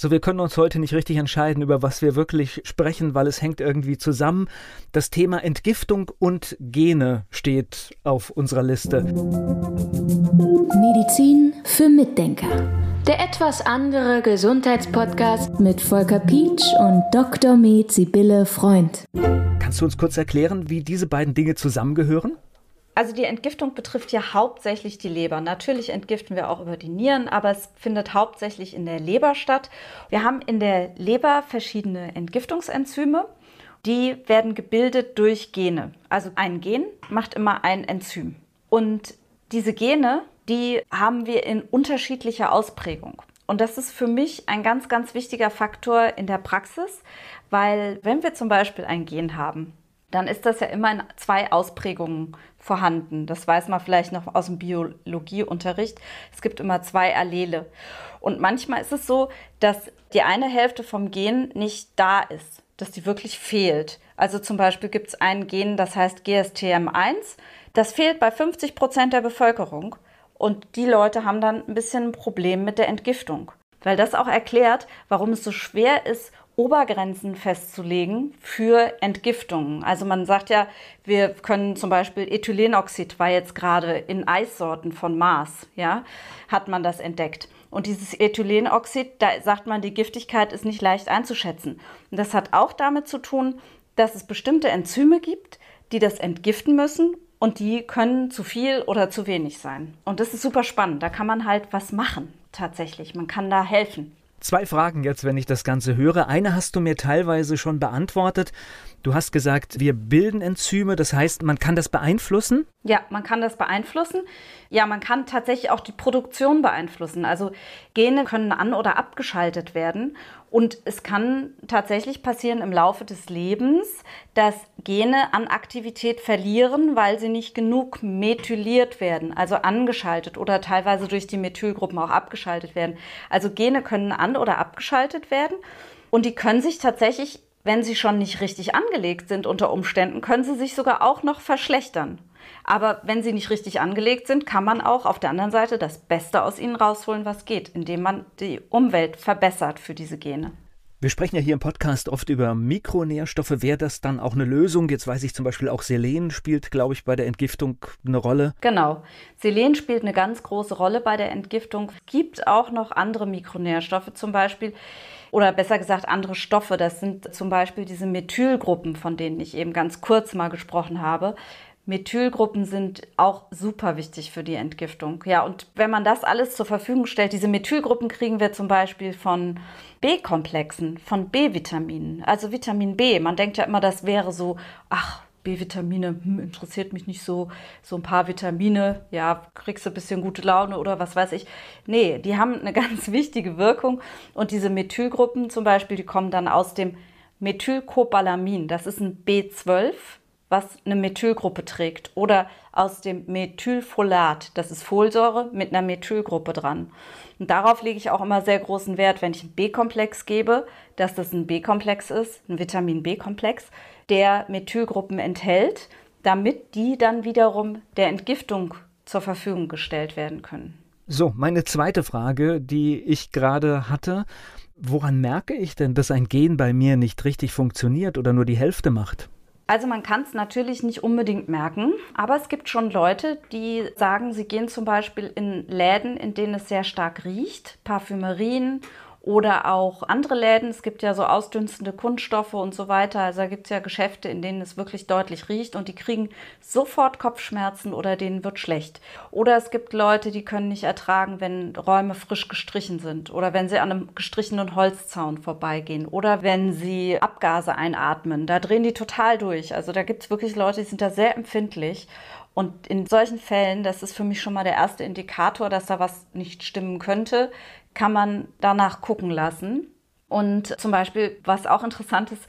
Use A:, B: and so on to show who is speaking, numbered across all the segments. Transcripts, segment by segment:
A: So, wir können uns heute nicht richtig entscheiden, über was wir wirklich sprechen, weil es hängt irgendwie zusammen. Das Thema Entgiftung und Gene steht auf unserer Liste.
B: Medizin für Mitdenker. Der etwas andere Gesundheitspodcast mit Volker Pietsch und Dr. Med Sibylle Freund.
A: Kannst du uns kurz erklären, wie diese beiden Dinge zusammengehören?
C: Also die Entgiftung betrifft ja hauptsächlich die Leber. Natürlich entgiften wir auch über die Nieren, aber es findet hauptsächlich in der Leber statt. Wir haben in der Leber verschiedene Entgiftungsenzyme. Die werden gebildet durch Gene. Also ein Gen macht immer ein Enzym. Und diese Gene, die haben wir in unterschiedlicher Ausprägung. Und das ist für mich ein ganz, ganz wichtiger Faktor in der Praxis, weil wenn wir zum Beispiel ein Gen haben, dann ist das ja immer in zwei Ausprägungen vorhanden. Das weiß man vielleicht noch aus dem Biologieunterricht. Es gibt immer zwei Allele. Und manchmal ist es so, dass die eine Hälfte vom Gen nicht da ist, dass die wirklich fehlt. Also zum Beispiel gibt es ein Gen, das heißt GSTM1. Das fehlt bei 50 Prozent der Bevölkerung. Und die Leute haben dann ein bisschen ein Problem mit der Entgiftung. Weil das auch erklärt, warum es so schwer ist, Obergrenzen festzulegen für Entgiftungen. Also man sagt ja, wir können zum Beispiel Ethylenoxid war jetzt gerade in Eissorten von Mars, ja, hat man das entdeckt. Und dieses Ethylenoxid, da sagt man, die Giftigkeit ist nicht leicht einzuschätzen. Und das hat auch damit zu tun, dass es bestimmte Enzyme gibt, die das entgiften müssen und die können zu viel oder zu wenig sein. Und das ist super spannend. Da kann man halt was machen, tatsächlich. Man kann da helfen.
A: Zwei Fragen jetzt, wenn ich das Ganze höre. Eine hast du mir teilweise schon beantwortet. Du hast gesagt, wir bilden Enzyme, das heißt, man kann das beeinflussen?
C: Ja, man kann das beeinflussen. Ja, man kann tatsächlich auch die Produktion beeinflussen. Also Gene können an- oder abgeschaltet werden. Und es kann tatsächlich passieren im Laufe des Lebens, dass Gene an Aktivität verlieren, weil sie nicht genug methyliert werden, also angeschaltet oder teilweise durch die Methylgruppen auch abgeschaltet werden. Also Gene können an- oder abgeschaltet werden. Und die können sich tatsächlich wenn sie schon nicht richtig angelegt sind unter Umständen, können sie sich sogar auch noch verschlechtern. Aber wenn sie nicht richtig angelegt sind, kann man auch auf der anderen Seite das Beste aus ihnen rausholen, was geht, indem man die Umwelt verbessert für diese Gene.
A: Wir sprechen ja hier im Podcast oft über Mikronährstoffe. Wäre das dann auch eine Lösung? Jetzt weiß ich zum Beispiel auch Selen spielt, glaube ich, bei der Entgiftung eine Rolle.
C: Genau. Selen spielt eine ganz große Rolle bei der Entgiftung. Es gibt auch noch andere Mikronährstoffe, zum Beispiel oder besser gesagt andere Stoffe. Das sind zum Beispiel diese Methylgruppen, von denen ich eben ganz kurz mal gesprochen habe. Methylgruppen sind auch super wichtig für die Entgiftung. Ja, und wenn man das alles zur Verfügung stellt, diese Methylgruppen kriegen wir zum Beispiel von B-Komplexen, von B-Vitaminen, also Vitamin B. Man denkt ja immer, das wäre so, ach, B-Vitamine hm, interessiert mich nicht so. So ein paar Vitamine, ja, kriegst du ein bisschen gute Laune oder was weiß ich. Nee, die haben eine ganz wichtige Wirkung. Und diese Methylgruppen zum Beispiel, die kommen dann aus dem Methylcobalamin. Das ist ein B12, was eine Methylgruppe trägt. Oder aus dem Methylfolat. Das ist Folsäure mit einer Methylgruppe dran. Und darauf lege ich auch immer sehr großen Wert, wenn ich einen B-Komplex gebe, dass das ein B-Komplex ist, ein Vitamin B-Komplex der Methylgruppen enthält, damit die dann wiederum der Entgiftung zur Verfügung gestellt werden können.
A: So, meine zweite Frage, die ich gerade hatte. Woran merke ich denn, dass ein Gen bei mir nicht richtig funktioniert oder nur die Hälfte macht?
C: Also man kann es natürlich nicht unbedingt merken, aber es gibt schon Leute, die sagen, sie gehen zum Beispiel in Läden, in denen es sehr stark riecht, Parfümerien oder auch andere Läden. Es gibt ja so ausdünstende Kunststoffe und so weiter. Also da gibt es ja Geschäfte, in denen es wirklich deutlich riecht und die kriegen sofort Kopfschmerzen oder denen wird schlecht. Oder es gibt Leute, die können nicht ertragen, wenn Räume frisch gestrichen sind oder wenn sie an einem gestrichenen Holzzaun vorbeigehen oder wenn sie Abgase einatmen. Da drehen die total durch. Also da gibt es wirklich Leute, die sind da sehr empfindlich. Und in solchen Fällen, das ist für mich schon mal der erste Indikator, dass da was nicht stimmen könnte, kann man danach gucken lassen. Und zum Beispiel, was auch interessant ist,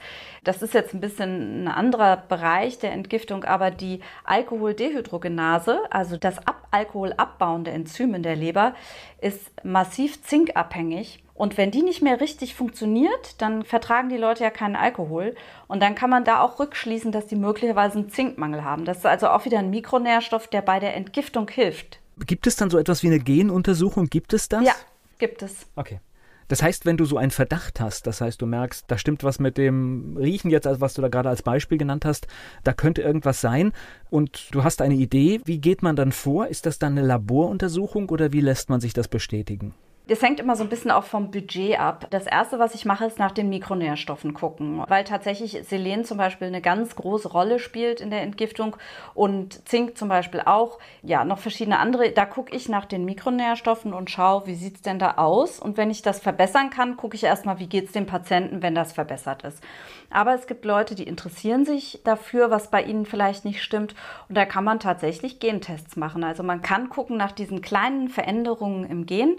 C: das ist jetzt ein bisschen ein anderer Bereich der Entgiftung, aber die Alkoholdehydrogenase, also das Ab Alkohol abbauende Enzym in der Leber, ist massiv zinkabhängig. Und wenn die nicht mehr richtig funktioniert, dann vertragen die Leute ja keinen Alkohol. Und dann kann man da auch rückschließen, dass die möglicherweise einen Zinkmangel haben. Das ist also auch wieder ein Mikronährstoff, der bei der Entgiftung hilft.
A: Gibt es dann so etwas wie eine Genuntersuchung? Gibt es das?
C: Ja, gibt es.
A: Okay. Das heißt, wenn du so einen Verdacht hast, das heißt, du merkst, da stimmt was mit dem Riechen jetzt, was du da gerade als Beispiel genannt hast, da könnte irgendwas sein und du hast eine Idee, wie geht man dann vor? Ist das dann eine Laboruntersuchung oder wie lässt man sich das bestätigen?
C: Das hängt immer so ein bisschen auch vom Budget ab. Das erste, was ich mache, ist nach den Mikronährstoffen gucken, weil tatsächlich Selen zum Beispiel eine ganz große Rolle spielt in der Entgiftung und Zink zum Beispiel auch. Ja, noch verschiedene andere. Da gucke ich nach den Mikronährstoffen und schaue, wie sieht es denn da aus? Und wenn ich das verbessern kann, gucke ich erstmal, wie geht es dem Patienten, wenn das verbessert ist. Aber es gibt Leute, die interessieren sich dafür, was bei ihnen vielleicht nicht stimmt. Und da kann man tatsächlich Gentests machen. Also man kann gucken nach diesen kleinen Veränderungen im Gen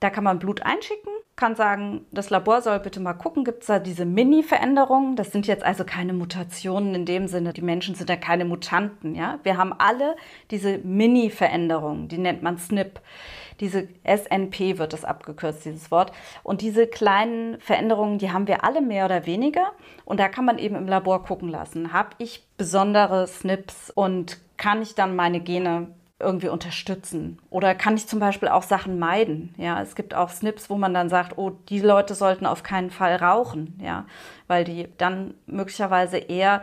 C: da kann man Blut einschicken, kann sagen, das Labor soll bitte mal gucken, gibt es da diese Mini-Veränderungen? Das sind jetzt also keine Mutationen in dem Sinne, die Menschen sind ja keine Mutanten. Ja? Wir haben alle diese Mini-Veränderungen, die nennt man SNP. Diese SNP wird das abgekürzt, dieses Wort. Und diese kleinen Veränderungen, die haben wir alle mehr oder weniger. Und da kann man eben im Labor gucken lassen. Habe ich besondere SNPs und kann ich dann meine Gene irgendwie unterstützen? Oder kann ich zum Beispiel auch Sachen meiden? Ja, es gibt auch Snips, wo man dann sagt, oh, die Leute sollten auf keinen Fall rauchen, ja, weil die dann möglicherweise eher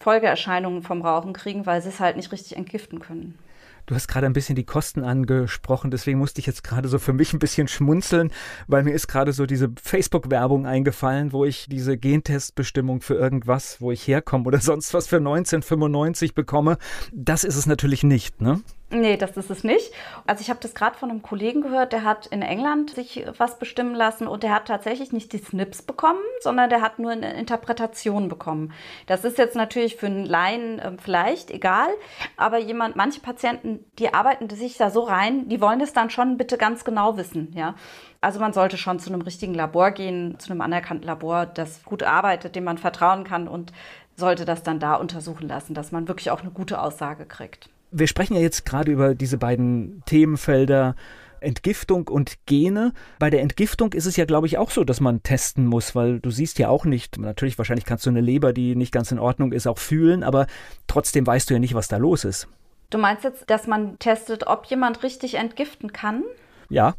C: Folgeerscheinungen vom Rauchen kriegen, weil sie es halt nicht richtig entgiften können.
A: Du hast gerade ein bisschen die Kosten angesprochen, deswegen musste ich jetzt gerade so für mich ein bisschen schmunzeln, weil mir ist gerade so diese Facebook-Werbung eingefallen, wo ich diese Gentestbestimmung für irgendwas, wo ich herkomme oder sonst was für 1995 bekomme. Das ist es natürlich nicht, ne?
C: Nee, das ist es nicht. Also ich habe das gerade von einem Kollegen gehört, der hat in England sich was bestimmen lassen und der hat tatsächlich nicht die Snips bekommen, sondern der hat nur eine Interpretation bekommen. Das ist jetzt natürlich für einen Laien äh, vielleicht egal, aber jemand, manche Patienten, die arbeiten sich da so rein, die wollen es dann schon bitte ganz genau wissen, ja. Also man sollte schon zu einem richtigen Labor gehen, zu einem anerkannten Labor, das gut arbeitet, dem man vertrauen kann und sollte das dann da untersuchen lassen, dass man wirklich auch eine gute Aussage kriegt
A: wir sprechen ja jetzt gerade über diese beiden Themenfelder. Entgiftung und Gene. Bei der Entgiftung ist es ja, glaube ich, auch so, dass man testen muss, weil du siehst ja auch nicht, natürlich wahrscheinlich kannst du eine Leber, die nicht ganz in Ordnung ist, auch fühlen, aber trotzdem weißt du ja nicht, was da los ist.
C: Du meinst jetzt, dass man testet, ob jemand richtig entgiften kann?
A: Ja.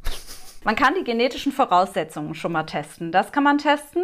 C: Man kann die genetischen Voraussetzungen schon mal testen. Das kann man testen.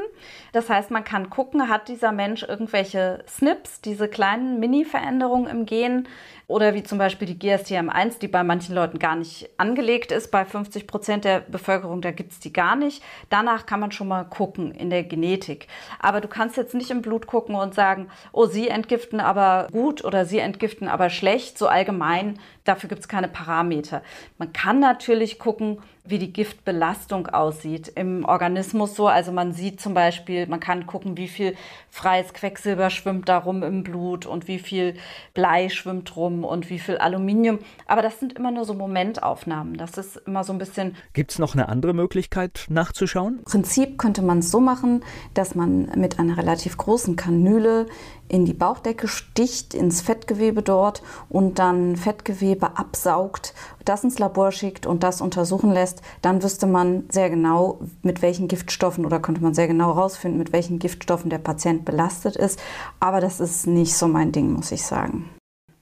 C: Das heißt, man kann gucken, hat dieser Mensch irgendwelche SNPs, diese kleinen Mini-Veränderungen im Gen, oder wie zum Beispiel die GSTM1, die bei manchen Leuten gar nicht angelegt ist. Bei 50 Prozent der Bevölkerung, da gibt es die gar nicht. Danach kann man schon mal gucken in der Genetik. Aber du kannst jetzt nicht im Blut gucken und sagen, oh, sie entgiften aber gut oder sie entgiften aber schlecht, so allgemein. Dafür gibt es keine Parameter. Man kann natürlich gucken, wie die Giftbelastung aussieht im Organismus so. Also man sieht zum Beispiel, man kann gucken, wie viel freies Quecksilber schwimmt da rum im Blut und wie viel Blei schwimmt rum und wie viel Aluminium. Aber das sind immer nur so Momentaufnahmen. Das ist immer so ein bisschen.
A: Gibt es noch eine andere Möglichkeit nachzuschauen?
C: Im Prinzip könnte man es so machen, dass man mit einer relativ großen Kanüle in die Bauchdecke sticht, ins Fettgewebe dort und dann Fettgewebe absaugt, das ins Labor schickt und das untersuchen lässt, dann wüsste man sehr genau, mit welchen Giftstoffen oder könnte man sehr genau herausfinden, mit welchen Giftstoffen der Patient belastet ist. Aber das ist nicht so mein Ding, muss ich sagen.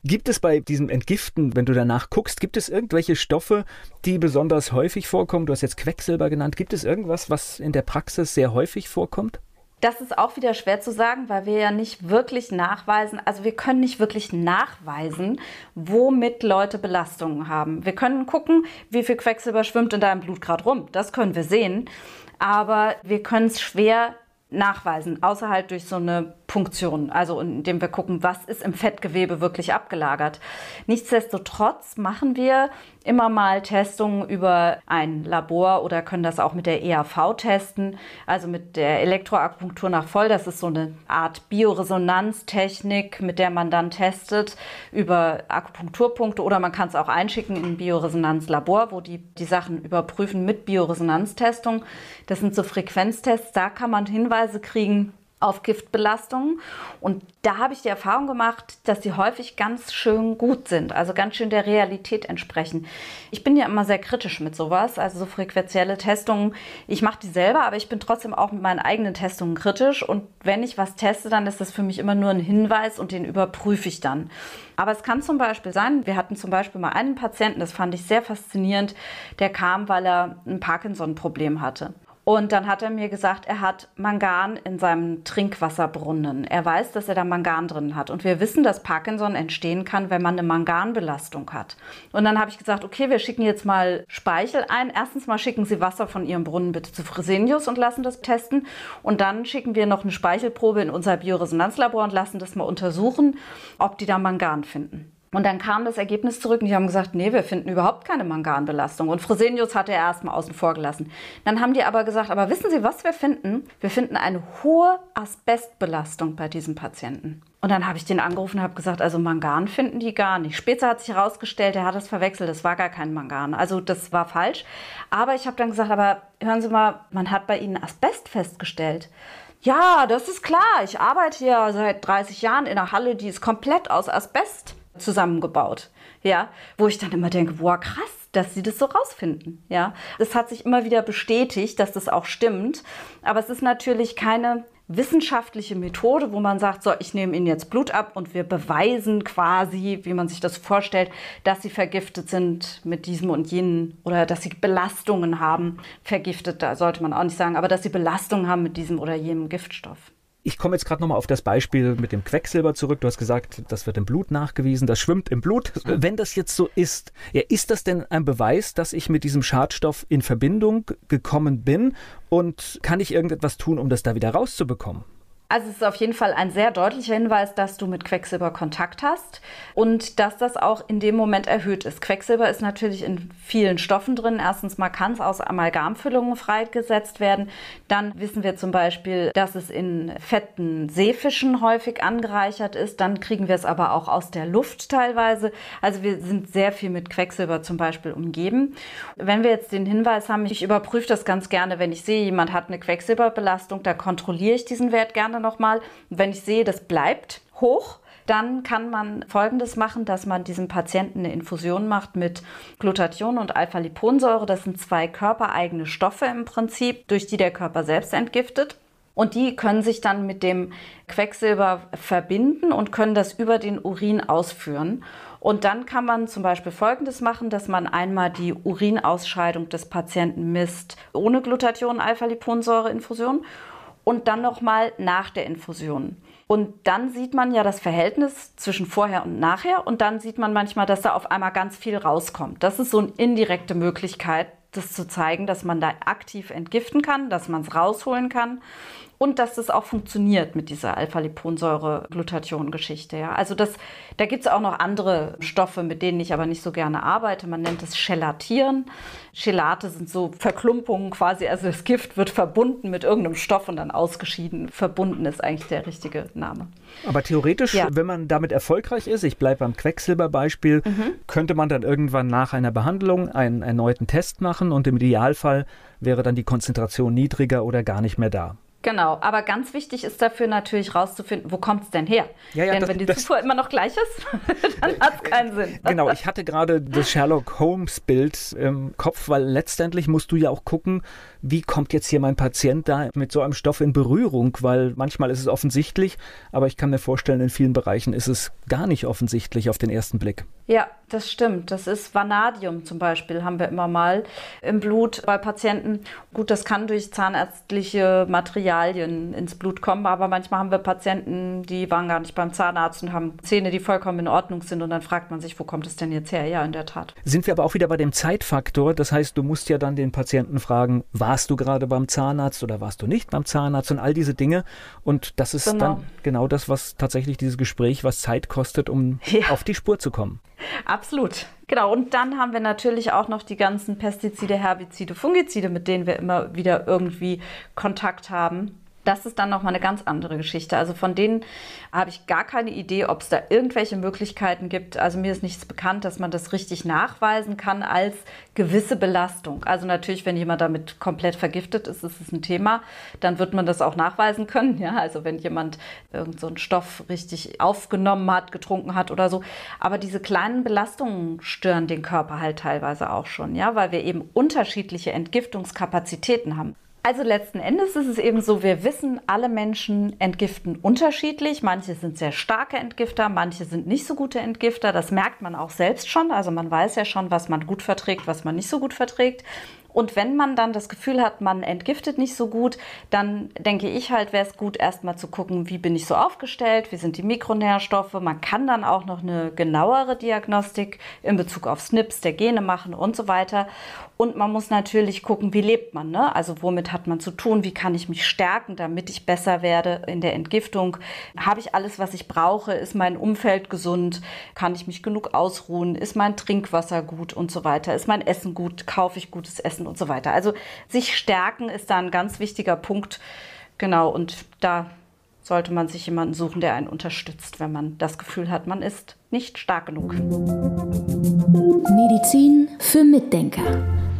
A: Gibt es bei diesem Entgiften, wenn du danach guckst, gibt es irgendwelche Stoffe, die besonders häufig vorkommen? Du hast jetzt Quecksilber genannt. Gibt es irgendwas, was in der Praxis sehr häufig vorkommt?
C: Das ist auch wieder schwer zu sagen, weil wir ja nicht wirklich nachweisen, also wir können nicht wirklich nachweisen, womit Leute Belastungen haben. Wir können gucken, wie viel Quecksilber schwimmt in deinem Blut gerade rum. Das können wir sehen. Aber wir können es schwer nachweisen, außer halt durch so eine Punktion, also indem wir gucken, was ist im Fettgewebe wirklich abgelagert. Nichtsdestotrotz machen wir immer mal Testungen über ein Labor oder können das auch mit der EAV testen, also mit der Elektroakupunktur nach voll. Das ist so eine Art Bioresonanztechnik, mit der man dann testet über Akupunkturpunkte oder man kann es auch einschicken in ein Bioresonanzlabor, wo die die Sachen überprüfen mit Bioresonanztestung. Das sind so Frequenztests, da kann man Hinweise kriegen, auf Giftbelastungen. Und da habe ich die Erfahrung gemacht, dass sie häufig ganz schön gut sind, also ganz schön der Realität entsprechen. Ich bin ja immer sehr kritisch mit sowas, also so frequenzielle Testungen. Ich mache die selber, aber ich bin trotzdem auch mit meinen eigenen Testungen kritisch. Und wenn ich was teste, dann ist das für mich immer nur ein Hinweis und den überprüfe ich dann. Aber es kann zum Beispiel sein, wir hatten zum Beispiel mal einen Patienten, das fand ich sehr faszinierend, der kam, weil er ein Parkinson-Problem hatte. Und dann hat er mir gesagt, er hat Mangan in seinem Trinkwasserbrunnen. Er weiß, dass er da Mangan drin hat. Und wir wissen, dass Parkinson entstehen kann, wenn man eine Manganbelastung hat. Und dann habe ich gesagt, okay, wir schicken jetzt mal Speichel ein. Erstens mal schicken Sie Wasser von Ihrem Brunnen bitte zu Fresenius und lassen das testen. Und dann schicken wir noch eine Speichelprobe in unser Bioresonanzlabor und lassen das mal untersuchen, ob die da Mangan finden. Und dann kam das Ergebnis zurück und die haben gesagt, nee, wir finden überhaupt keine Manganbelastung. Und Fresenius hatte er erstmal außen vor gelassen. Dann haben die aber gesagt, aber wissen Sie, was wir finden? Wir finden eine hohe Asbestbelastung bei diesem Patienten. Und dann habe ich den angerufen und habe gesagt, also Mangan finden die gar nicht. Später hat sich herausgestellt, er hat das verwechselt, das war gar kein Mangan. Also das war falsch. Aber ich habe dann gesagt, aber hören Sie mal, man hat bei Ihnen Asbest festgestellt. Ja, das ist klar. Ich arbeite ja seit 30 Jahren in einer Halle, die ist komplett aus Asbest zusammengebaut. Ja, wo ich dann immer denke, boah, krass, dass sie das so rausfinden. Ja, das hat sich immer wieder bestätigt, dass das auch stimmt. Aber es ist natürlich keine wissenschaftliche Methode, wo man sagt, so, ich nehme ihnen jetzt Blut ab und wir beweisen quasi, wie man sich das vorstellt, dass sie vergiftet sind mit diesem und jenen oder dass sie Belastungen haben. Vergiftet, da sollte man auch nicht sagen, aber dass sie Belastungen haben mit diesem oder jenem Giftstoff.
A: Ich komme jetzt gerade nochmal auf das Beispiel mit dem Quecksilber zurück. Du hast gesagt, das wird im Blut nachgewiesen, das schwimmt im Blut. Wenn das jetzt so ist, ja, ist das denn ein Beweis, dass ich mit diesem Schadstoff in Verbindung gekommen bin? Und kann ich irgendetwas tun, um das da wieder rauszubekommen?
C: Also es ist auf jeden Fall ein sehr deutlicher Hinweis, dass du mit Quecksilber Kontakt hast und dass das auch in dem Moment erhöht ist. Quecksilber ist natürlich in vielen Stoffen drin. Erstens mal kann es aus Amalgamfüllungen freigesetzt werden. Dann wissen wir zum Beispiel, dass es in fetten Seefischen häufig angereichert ist. Dann kriegen wir es aber auch aus der Luft teilweise. Also wir sind sehr viel mit Quecksilber zum Beispiel umgeben. Wenn wir jetzt den Hinweis haben, ich überprüfe das ganz gerne, wenn ich sehe, jemand hat eine Quecksilberbelastung, da kontrolliere ich diesen Wert gerne nochmal. Wenn ich sehe, das bleibt hoch, dann kann man Folgendes machen, dass man diesem Patienten eine Infusion macht mit Glutathion und Alpha-Liponsäure. Das sind zwei körpereigene Stoffe im Prinzip, durch die der Körper selbst entgiftet. Und die können sich dann mit dem Quecksilber verbinden und können das über den Urin ausführen. Und dann kann man zum Beispiel Folgendes machen, dass man einmal die Urinausscheidung des Patienten misst ohne Glutathion-Alpha-Liponsäure-Infusion und dann nochmal nach der Infusion. Und dann sieht man ja das Verhältnis zwischen vorher und nachher und dann sieht man manchmal, dass da auf einmal ganz viel rauskommt. Das ist so eine indirekte Möglichkeit, das zu zeigen, dass man da aktiv entgiften kann, dass man es rausholen kann und dass das auch funktioniert mit dieser Alpha-Liponsäure-Glutathion-Geschichte. Ja. Also das, da gibt es auch noch andere Stoffe, mit denen ich aber nicht so gerne arbeite. Man nennt es Chelatieren. Chelate sind so Verklumpungen quasi, also das Gift wird verbunden mit irgendeinem Stoff und dann ausgeschieden. Verbunden ist eigentlich der richtige Name.
A: Aber theoretisch, ja. wenn man damit erfolgreich ist, ich bleibe beim Quecksilberbeispiel, mhm. könnte man dann irgendwann nach einer Behandlung einen erneuten Test machen und im Idealfall wäre dann die Konzentration niedriger oder gar nicht mehr da.
C: Genau, aber ganz wichtig ist dafür natürlich rauszufinden, wo kommt es denn her? Ja, ja, denn das, wenn die das, Zufuhr immer noch gleich ist, dann hat es keinen Sinn.
A: Genau, ich hatte gerade das Sherlock Holmes-Bild im Kopf, weil letztendlich musst du ja auch gucken, wie kommt jetzt hier mein Patient da mit so einem Stoff in Berührung, weil manchmal ist es offensichtlich, aber ich kann mir vorstellen, in vielen Bereichen ist es gar nicht offensichtlich auf den ersten Blick.
C: Ja, das stimmt. Das ist Vanadium zum Beispiel, haben wir immer mal im Blut bei Patienten. Gut, das kann durch zahnärztliche Materialien ins Blut kommen, aber manchmal haben wir Patienten, die waren gar nicht beim Zahnarzt und haben Zähne, die vollkommen in Ordnung sind und dann fragt man sich, wo kommt es denn jetzt her? Ja, in der Tat.
A: Sind wir aber auch wieder bei dem Zeitfaktor. Das heißt, du musst ja dann den Patienten fragen, warst du gerade beim Zahnarzt oder warst du nicht beim Zahnarzt und all diese Dinge. Und das ist genau. dann genau das, was tatsächlich dieses Gespräch, was Zeit kostet, um ja. auf die Spur zu kommen.
C: Absolut. Genau, und dann haben wir natürlich auch noch die ganzen Pestizide, Herbizide, Fungizide, mit denen wir immer wieder irgendwie Kontakt haben das ist dann nochmal eine ganz andere Geschichte. Also von denen habe ich gar keine Idee, ob es da irgendwelche Möglichkeiten gibt. Also mir ist nichts bekannt, dass man das richtig nachweisen kann als gewisse Belastung. Also natürlich, wenn jemand damit komplett vergiftet ist, ist es ein Thema, dann wird man das auch nachweisen können. Ja, also wenn jemand irgendeinen so Stoff richtig aufgenommen hat, getrunken hat oder so. Aber diese kleinen Belastungen stören den Körper halt teilweise auch schon, ja, weil wir eben unterschiedliche Entgiftungskapazitäten haben. Also letzten Endes ist es eben so, wir wissen, alle Menschen entgiften unterschiedlich. Manche sind sehr starke Entgifter, manche sind nicht so gute Entgifter. Das merkt man auch selbst schon. Also man weiß ja schon, was man gut verträgt, was man nicht so gut verträgt. Und wenn man dann das Gefühl hat, man entgiftet nicht so gut, dann denke ich halt, wäre es gut, erstmal zu gucken, wie bin ich so aufgestellt, wie sind die Mikronährstoffe. Man kann dann auch noch eine genauere Diagnostik in Bezug auf SNPs der Gene machen und so weiter. Und man muss natürlich gucken, wie lebt man. Ne? Also womit hat man zu tun? Wie kann ich mich stärken, damit ich besser werde in der Entgiftung? Habe ich alles, was ich brauche? Ist mein Umfeld gesund? Kann ich mich genug ausruhen? Ist mein Trinkwasser gut und so weiter? Ist mein Essen gut? Kaufe ich gutes Essen und so weiter? Also sich stärken ist da ein ganz wichtiger Punkt. Genau, und da sollte man sich jemanden suchen, der einen unterstützt, wenn man das Gefühl hat, man ist nicht stark genug.
B: Medizin für Mitdenker.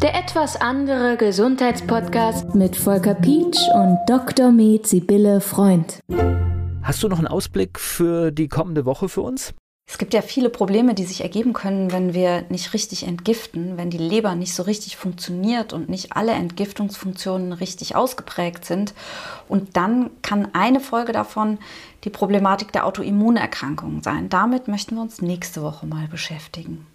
B: Der etwas andere Gesundheitspodcast mit Volker Pietsch und Dr. Med Sibylle Freund.
A: Hast du noch einen Ausblick für die kommende Woche für uns?
C: Es gibt ja viele Probleme, die sich ergeben können, wenn wir nicht richtig entgiften, wenn die Leber nicht so richtig funktioniert und nicht alle Entgiftungsfunktionen richtig ausgeprägt sind. Und dann kann eine Folge davon die Problematik der Autoimmunerkrankungen sein. Damit möchten wir uns nächste Woche mal beschäftigen.